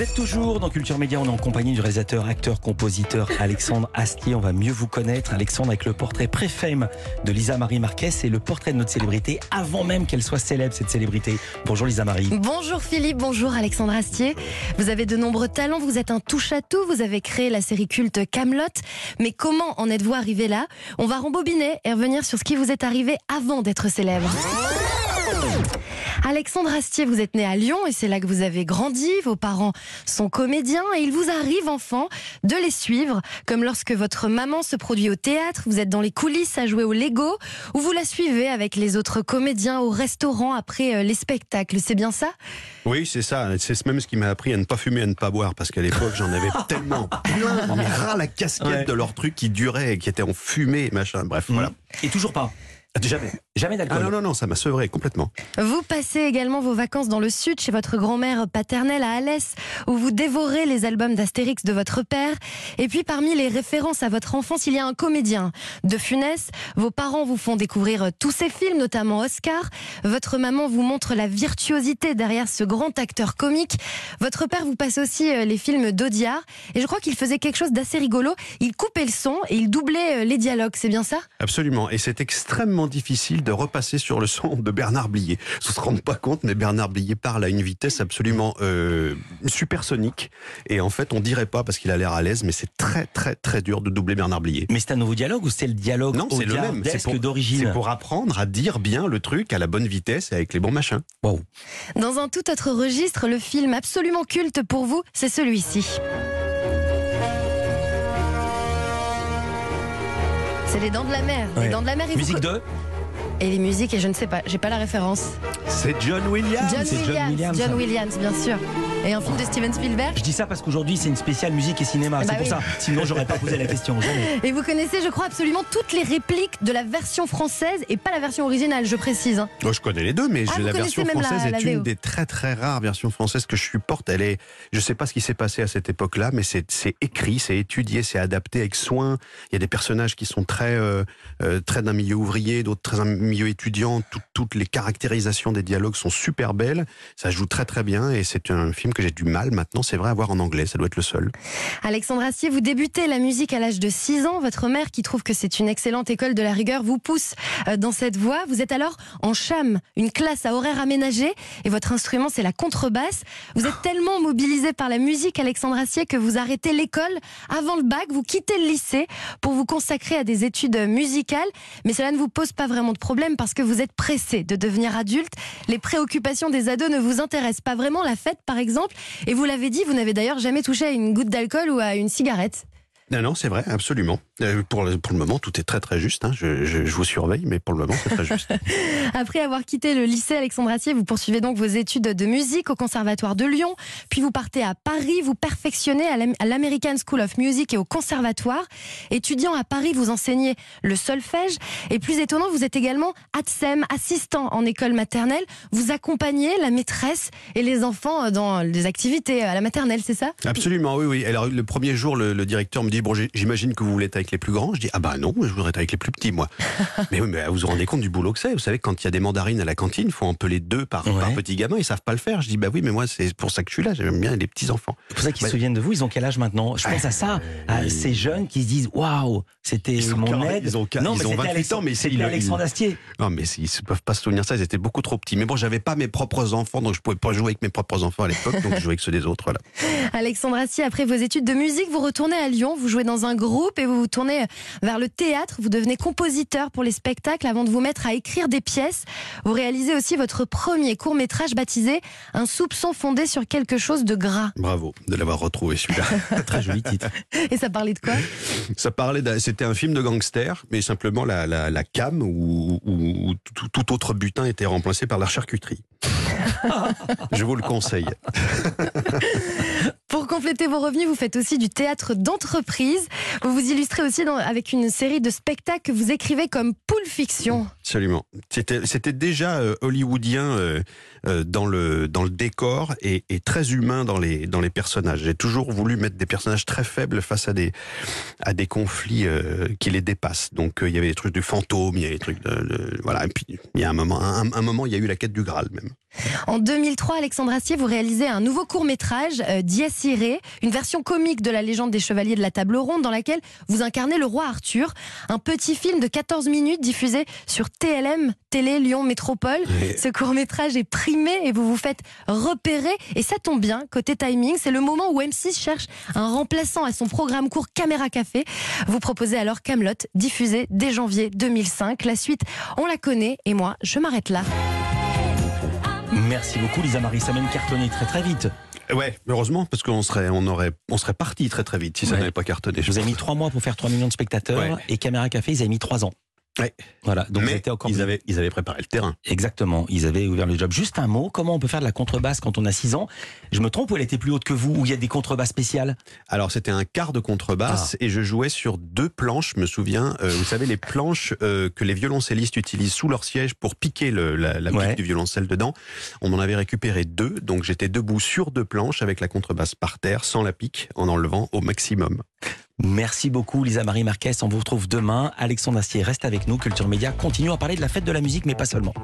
Vous êtes toujours dans Culture Média, on est en compagnie du réalisateur, acteur, compositeur Alexandre Astier. On va mieux vous connaître. Alexandre avec le portrait pré-fame de Lisa Marie Marquez et le portrait de notre célébrité avant même qu'elle soit célèbre, cette célébrité. Bonjour Lisa Marie. Bonjour Philippe, bonjour Alexandre Astier. Vous avez de nombreux talents, vous êtes un touche-à-tout, vous avez créé la série culte Camelot. Mais comment en êtes-vous arrivé là? On va rembobiner et revenir sur ce qui vous est arrivé avant d'être célèbre. Alexandre Astier, vous êtes né à Lyon et c'est là que vous avez grandi. Vos parents sont comédiens et il vous arrive enfant de les suivre, comme lorsque votre maman se produit au théâtre, vous êtes dans les coulisses à jouer au Lego, ou vous la suivez avec les autres comédiens au restaurant après euh, les spectacles. C'est bien ça? Oui, c'est ça. C'est même ce qui m'a appris à ne pas fumer, à ne pas boire, parce qu'à l'époque j'en avais tellement plein, mais ras la casquette Ouais. de leurs trucs qui duraient, et qui étaient en fumée, machin. Bref, voilà. Et toujours pas. Jamais. Jamais d'alcool. Ah non, non, non, ça m'a sevré complètement. Vous passez également vos vacances dans le sud chez votre grand-mère paternelle à Alès, où vous dévorez les albums d'Astérix de votre père. Et puis parmi les références à votre enfance, il y a un comédien. De Funès, vos parents vous font découvrir tous ses films, notamment Oscar. Votre maman vous montre la virtuosité derrière ce grand acteur comique. Votre père vous passe aussi euh, les films d'Audiard. Et je crois qu'il faisait quelque chose d'assez rigolo. Il coupait le son et il doublait euh, les dialogues, c'est bien ça? Absolument. Et c'est extrêmement difficile de repasser sur le son de Bernard Blier. On se rend pas compte, mais Bernard Blier parle à une vitesse absolument euh, supersonique. Et en fait, on dirait pas parce qu'il a l'air à l'aise, mais c'est très, très, très dur de doubler Bernard Blier. Mais c'est un nouveau dialogue ou c'est le dialogue Non, c'est le même. C'est d'origine c'est pour apprendre à dire bien le truc à la bonne vitesse et avec les bons machins. Wow. Dans un tout autre registre, le film absolument culte pour vous, c'est celui-ci. C'est Les Dents de la Mer. Les. Dents de la Mer. et vous Musique de Et les musiques, et je ne sais pas, j'ai pas la référence. C'est John Williams. John c'est John Williams. Williams, John. Williams, bien sûr. Et un film de Steven Spielberg. Je dis ça parce qu'aujourd'hui c'est une spéciale musique et cinéma. Bah c'est pour oui. ça. Sinon j'aurais pas posé la question. Jamais. Et vous connaissez, je crois, absolument toutes les répliques de la version française et pas la version originale, je précise. Oh, je connais les deux, mais Ah, la version la- française la est une des très très rares versions françaises que je supporte. Elle est, je sais pas ce qui s'est passé à cette époque-là, mais c'est écrit, c'est étudié, c'est adapté avec soin. Il y a des personnages qui sont très euh, euh, très d'un milieu ouvrier, d'autres très d'un milieu étudiant. Tout- toutes les caractérisations des dialogues sont super belles. Ça joue très très bien et c'est un film que j'ai du mal maintenant, c'est vrai, à voir en anglais. Ça doit être le seul. Alexandre Astier, vous débutez la musique à l'âge de 6 ans. Votre mère, qui trouve que c'est une excellente école de la rigueur, vous pousse euh, dans cette voie. Vous êtes alors en cham, une classe à horaire aménagé, et votre instrument, c'est la contrebasse. Vous êtes tellement mobilisé par la musique, Alexandre Astier, que vous arrêtez l'école avant le bac, vous quittez le lycée pour vous consacrer à des études musicales. Mais cela ne vous pose pas vraiment de problème parce que vous êtes pressé de devenir adulte. Les préoccupations des ados ne vous intéressent pas vraiment. La fête, par exemple. Et vous l'avez dit, vous n'avez d'ailleurs jamais touché à une goutte d'alcool ou à une cigarette. Non, non, c'est vrai, absolument. Euh, pour, le, pour le moment, tout est très très juste. hein. Je, je- je vous surveille, mais pour le moment, c'est très juste. Après avoir quitté le lycée Alexandre Astier, vous poursuivez donc vos études de musique au Conservatoire de Lyon, puis vous partez à Paris, vous perfectionnez à l'Am- à l'American School of Music et au Conservatoire. Étudiant à Paris, vous enseignez le solfège, et plus étonnant, vous êtes également ATSEM, assistant en école maternelle. Vous accompagnez la maîtresse et les enfants dans des activités à la maternelle, c'est ça? Absolument, oui, oui. Alors le premier jour, le, le directeur me dit bon, j'imagine que vous voulez être avec les plus grands. Je dis ah bah non, je voudrais être avec les plus petits, moi. mais oui, mais vous vous rendez compte du boulot que c'est Vous savez, quand il y a des mandarines à la cantine, il faut en peler deux par, Ouais. par petit gamin. Ils savent pas le faire. Je dis bah oui, mais moi c'est pour ça que je suis là. J'aime bien les petits enfants. C'est pour ça qu'ils Bah, se souviennent de vous. Ils ont quel âge maintenant? Je pense à ça, à oui. ces jeunes qui se disent waouh, c'était Ils ont mon aide. ils ont ca- non, ils ont c'était 28 Alexandre- ans, mais ils- Alexandre Astier. Non, mais ils ne peuvent pas se souvenir de ça. Ils étaient beaucoup trop petits. Mais bon, j'avais pas mes propres enfants, donc je pouvais pas jouer avec mes propres enfants à l'époque. donc je jouais avec ceux des autres. Voilà. Alexandre Astier, après vos études de musique, vous retournez à Lyon, vous jouez dans un groupe et vous vous tournez vers le théâtre. Vous devenez compositeur pour les spectacles avant de vous mettre à écrire des pièces. Vous réalisez aussi votre premier court métrage baptisé Un soupçon fondé sur quelque chose de gras. Bravo de l'avoir retrouvé celui-là. Très joli titre. Et ça parlait de quoi? Ça parlait, c'était un film de gangster, mais simplement la, la, la cam ou, ou- ou tout, tout autre butin était remplacé par la charcuterie. Je vous le conseille. Pour compléter vos revenus, vous faites aussi du théâtre d'entreprise. Vous vous illustrez aussi avec une série de spectacles que vous écrivez comme Poule Fiction. Absolument. C'était, déjà euh, hollywoodien euh, euh, dans le décor et, très humain dans les personnages. J'ai toujours voulu mettre des personnages très faibles face à des conflits qui les dépassent. Donc il y avait des trucs du fantôme, il y avait des trucs de, voilà. Et puis il y a un moment, un moment, il y a eu la quête du Graal même. En 2003, Alexandre Astier, vous réalisez un nouveau court-métrage, euh, Dies Irae, une version comique de la légende des Chevaliers de la Table Ronde, dans laquelle vous incarnez le roi Arthur. Un petit film de 14 minutes diffusé sur TLM, Télé Lyon Métropole. Ce court-métrage est primé et vous vous faites repérer. Et ça tombe bien, côté timing, c'est le moment où M6 cherche un remplaçant à son programme court Caméra Café. Vous proposez alors Camelot, diffusé dès janvier 2005. La suite, on la connaît et moi, je m'arrête là. Merci beaucoup Lisa Marie, ça m'a même cartonné très très vite. Ouais, heureusement parce qu'on serait on aurait on serait parti très très vite si ça Ouais. n'avait pas cartonné. Je vous avez mis trois mois pour faire 3 millions de spectateurs Ouais. et Caméra Café, ils avaient mis 3 ans. Ouais. Voilà, donc Mais c'était encore ils avaient ils avaient préparé le terrain. Exactement, ils avaient ouvert le job. Juste un mot, comment on peut faire de la contrebasse quand on a 6 ans? Je me trompe ou elle était plus haute que vous ou il y a des contrebasses spéciales? Alors c'était un quart de contrebasse et je jouais sur deux planches, je me souviens. euh, vous savez les planches euh, que les violoncellistes utilisent sous leur siège pour piquer le, la, la pique Ouais. du violoncelle dedans. On en avait récupéré deux, donc j'étais debout sur deux planches avec la contrebasse par terre, sans la pique, en enlevant au maximum. Merci beaucoup Lisa Marie Marquez, on vous retrouve demain. Alexandre Astier reste avec nous, Culture Média continue à parler de la fête de la musique mais pas seulement.